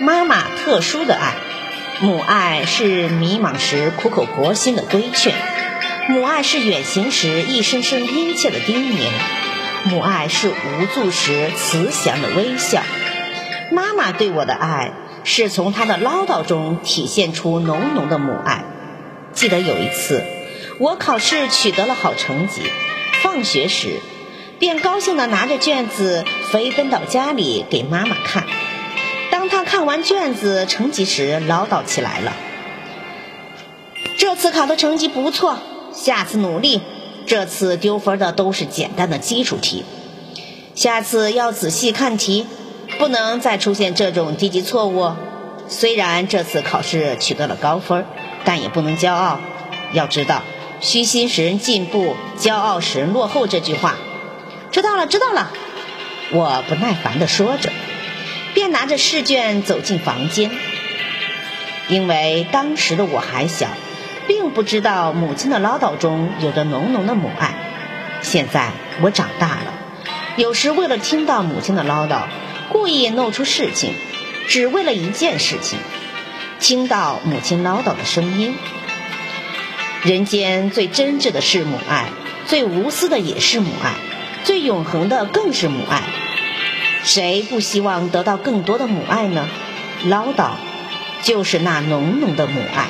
妈妈特殊的爱，母爱是迷茫时苦口婆心的规劝，母爱是远行时一声声殷切的叮咛，母爱是无助时慈祥的微笑。妈妈对我的爱，是从她的唠叨中体现出浓浓的母爱。记得有一次，我考试取得了好成绩，放学时，便高兴地拿着卷子飞奔到家里给妈妈看。他看完卷子成绩时，唠叨起来了：“这次考的成绩不错，下次努力。这次丢分的都是简单的基础题，下次要仔细看题，不能再出现这种低级错误。虽然这次考试取得了高分，但也不能骄傲。要知道，虚心使人进步，骄傲使人落后。这句话，知道了，知道了。”我不耐烦地说着。拿着试卷走进房间，因为当时的我还小，并不知道母亲的唠叨中有着浓浓的母爱。现在我长大了，有时为了听到母亲的唠叨，故意弄出事情，只为了一件事情——听到母亲唠叨的声音。人间最真挚的是母爱，最无私的也是母爱，最永恒的更是母爱。谁不希望得到更多的母爱呢？唠叨，就是那浓浓的母爱。